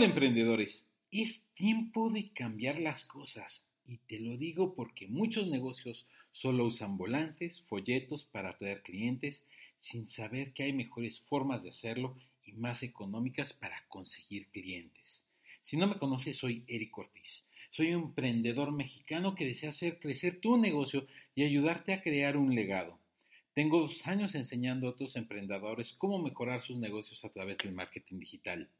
Hola emprendedores, es tiempo de cambiar las cosas y te lo digo porque muchos negocios solo usan volantes, folletos para atraer clientes sin saber que hay mejores formas de hacerlo y más económicas para conseguir clientes. Si no me conoces, soy Eric Ortiz. Soy un emprendedor mexicano que desea hacer crecer tu negocio y ayudarte a crear un legado. Tengo dos años enseñando a otros emprendedores cómo mejorar sus negocios a través del marketing digital.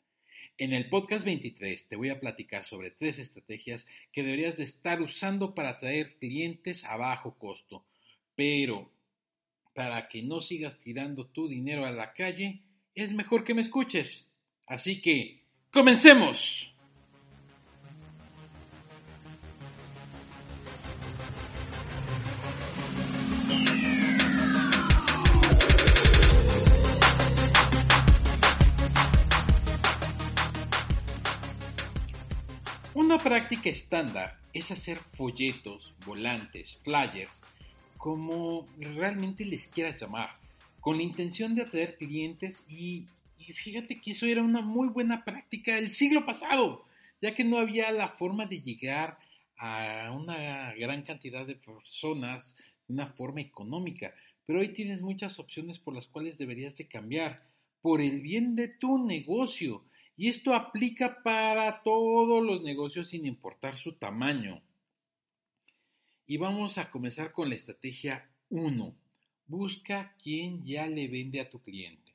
En el podcast 23 te voy a platicar sobre tres estrategias que deberías de estar usando para atraer clientes a bajo costo. Pero para que no sigas tirando tu dinero a la calle, es mejor que me escuches. Así que, ¡comencemos! Práctica estándar es hacer folletos, volantes, flyers, como realmente les quieras llamar, con la intención de atraer clientes y, fíjate que eso era una muy buena práctica del siglo pasado, ya que no había la forma de llegar a una gran cantidad de personas de una forma económica, pero hoy tienes muchas opciones por las cuales deberías de cambiar por el bien de tu negocio y esto aplica para todos los negocios sin importar su tamaño. Y vamos a comenzar con la estrategia 1. Busca quien ya le vende a tu cliente.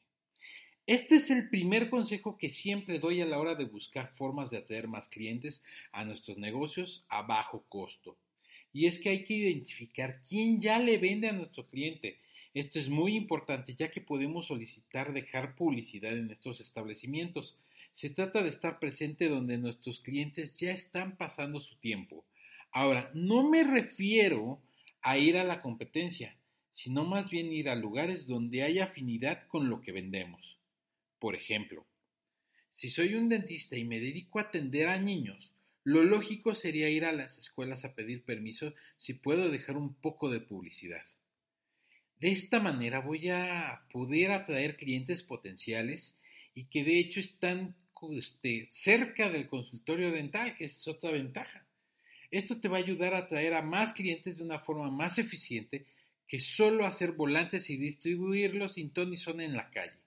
Este es el primer consejo que siempre doy a la hora de buscar formas de atraer más clientes a nuestros negocios a bajo costo. Y es que hay que identificar quién ya le vende a nuestro cliente. Esto es muy importante ya que podemos solicitar dejar publicidad en estos establecimientos. Se trata de estar presente donde nuestros clientes ya están pasando su tiempo. Ahora, no me refiero a ir a la competencia, sino más bien ir a lugares donde hay afinidad con lo que vendemos. Por ejemplo, si soy un dentista y me dedico a atender a niños, lo lógico sería ir a las escuelas a pedir permiso si puedo dejar un poco de publicidad. De esta manera voy a poder atraer clientes potenciales y que de hecho están este, cerca del consultorio dental, que es otra ventaja. Esto te va a ayudar a atraer a más clientes de una forma más eficiente que solo hacer volantes y distribuirlos sin ton y son en la calle.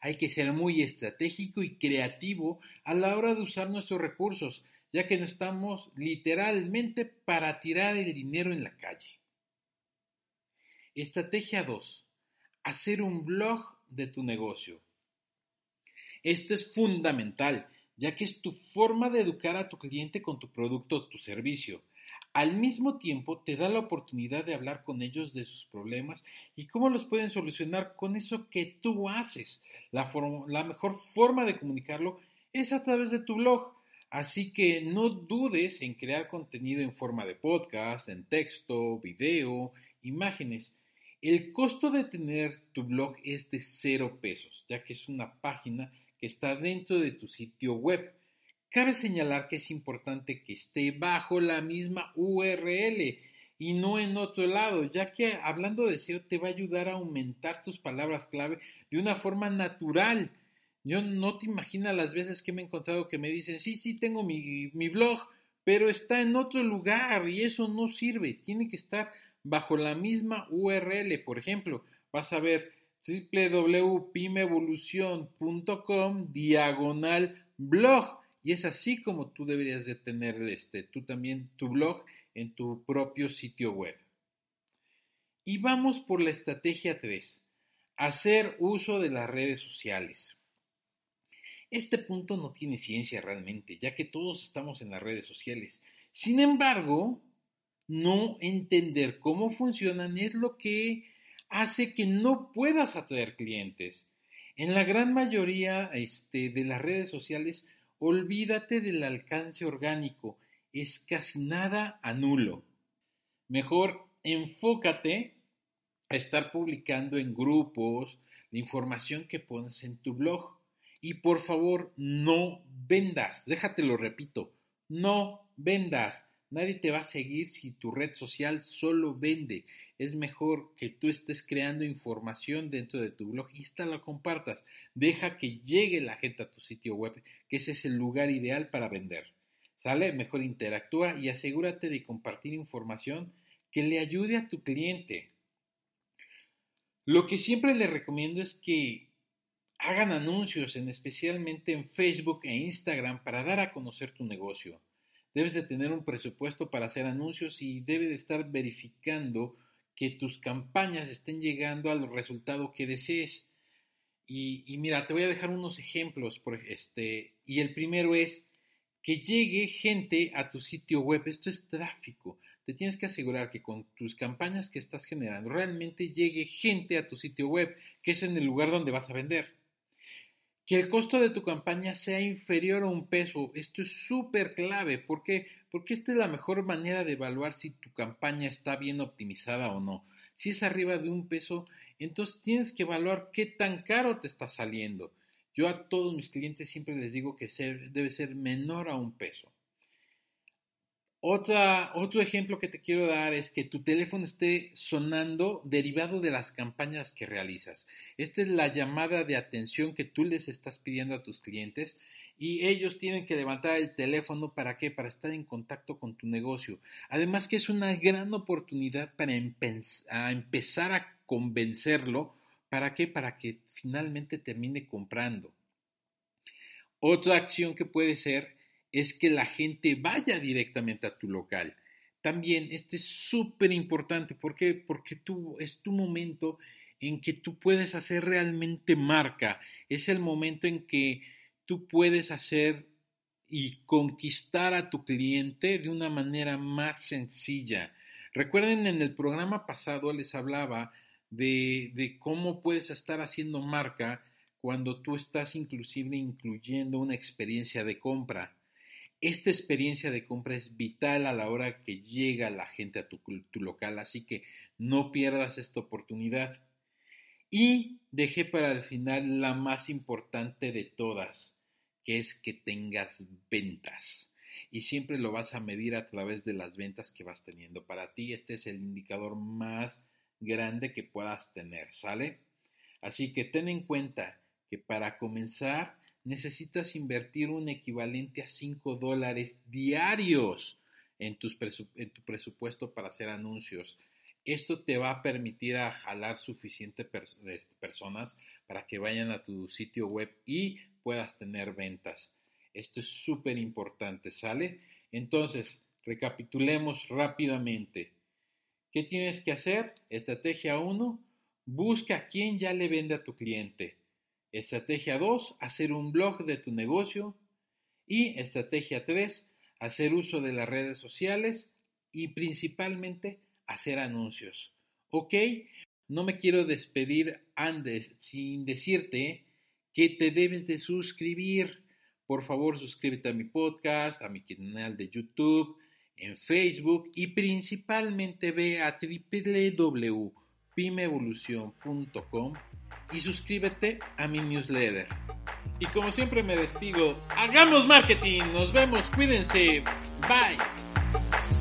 Hay que ser muy estratégico y creativo a la hora de usar nuestros recursos, ya que no estamos literalmente para tirar el dinero en la calle. Estrategia 2. Hacer un blog de tu negocio. Esto es fundamental, ya que es tu forma de educar a tu cliente con tu producto o tu servicio. Al mismo tiempo, te da la oportunidad de hablar con ellos de sus problemas y cómo los pueden solucionar con eso que tú haces. La, mejor forma de comunicarlo es a través de tu blog. Así que no dudes en crear contenido en forma de podcast, en texto, video, imágenes. El costo de tener tu blog es de cero pesos, ya que es una página que está dentro de tu sitio web. Cabe señalar que es importante que esté bajo la misma URL y no en otro lado, ya que hablando de SEO te va a ayudar a aumentar tus palabras clave de una forma natural. Yo no te imaginas las veces que me he encontrado que me dicen, sí, sí, tengo mi, mi blog, pero está en otro lugar y eso no sirve. Tiene que estar bajo la misma URL. Por ejemplo, vas a ver www.pimevolucion.com diagonal blog. Y es así como tú deberías de tener este, tú también tu blog en tu propio sitio web. Y vamos por la estrategia 3. Hacer uso de las redes sociales. Este punto no tiene ciencia realmente, ya que todos estamos en las redes sociales. Sin embargo, no entender cómo funcionan es lo que hace que no puedas atraer clientes. En la gran mayoría este, de las redes sociales, olvídate del alcance orgánico, es casi nada a nulo. Mejor enfócate a estar publicando en grupos la información que pones en tu blog. Y por favor, no vendas, déjate lo repito, no vendas. Nadie te va a seguir si tu red social solo vende. Es mejor que tú estés creando información dentro de tu blog y esta la compartas. Deja que llegue la gente a tu sitio web, que ese es el lugar ideal para vender. ¿Sale? Mejor interactúa y asegúrate de compartir información que le ayude a tu cliente. Lo que siempre le recomiendo es que hagan anuncios, en especialmente en Facebook e Instagram, para dar a conocer tu negocio. Debes de tener un presupuesto para hacer anuncios y debe de estar verificando que tus campañas estén llegando al resultado que desees. Y, y, mira, te voy a dejar unos ejemplos. Por este, y el primero es que llegue gente a tu sitio web. Esto es tráfico. Te tienes que asegurar que con tus campañas que estás generando realmente llegue gente a tu sitio web, que es en el lugar donde vas a vender que el costo de tu campaña sea inferior a un peso. Esto es súper clave. ¿Por qué? Porque esta es la mejor manera de evaluar si tu campaña está bien optimizada o no. Si es arriba de un peso, entonces tienes que evaluar qué tan caro te está saliendo. Yo a todos mis clientes siempre les digo que debe ser menor a un peso otro ejemplo que te quiero dar es que tu teléfono esté sonando derivado de las campañas que realizas. Esta es la llamada de atención que tú les estás pidiendo a tus clientes y ellos tienen que levantar el teléfono para qué? Para estar en contacto con tu negocio. Además que es una gran oportunidad para empezar a convencerlo. ¿Para qué? Para que finalmente termine comprando. Otra acción que puede ser es que la gente vaya directamente a tu local. También este es súper importante. ¿Por qué? Porque tú, es tu momento en que tú puedes hacer realmente marca. Es el momento en que tú puedes hacer y conquistar a tu cliente de una manera más sencilla. Recuerden, en el programa pasado les hablaba de, de cómo puedes estar haciendo marca cuando tú estás inclusive incluyendo una experiencia de compra. Esta experiencia de compra es vital a la hora que llega la gente a tu, local, así que no pierdas esta oportunidad. Y dejé para el final la más importante de todas, que es que tengas ventas. Y siempre lo vas a medir a través de las ventas que vas teniendo. Para ti este es el indicador más grande que puedas tener, ¿sale? Así que ten en cuenta que para comenzar necesitas invertir un equivalente a 5 dólares diarios en, tu presupuesto para hacer anuncios. Esto te va a permitir a jalar suficientes este, personas para que vayan a tu sitio web y puedas tener ventas. Esto es súper importante, ¿sale? Entonces, recapitulemos rápidamente. ¿Qué tienes que hacer? Estrategia 1. Busca a quien ya le vende a tu cliente. Estrategia 2, hacer un blog de tu negocio. Y estrategia 3, hacer uso de las redes sociales y principalmente hacer anuncios. ¿Ok? No me quiero despedir antes sin decirte que te debes de suscribir. Por favor, suscríbete a mi podcast, a mi canal de YouTube, en Facebook y principalmente ve a www.pimevolucion.com y suscríbete a mi newsletter. Y como siempre me despido, hagamos marketing, nos vemos, cuídense, bye.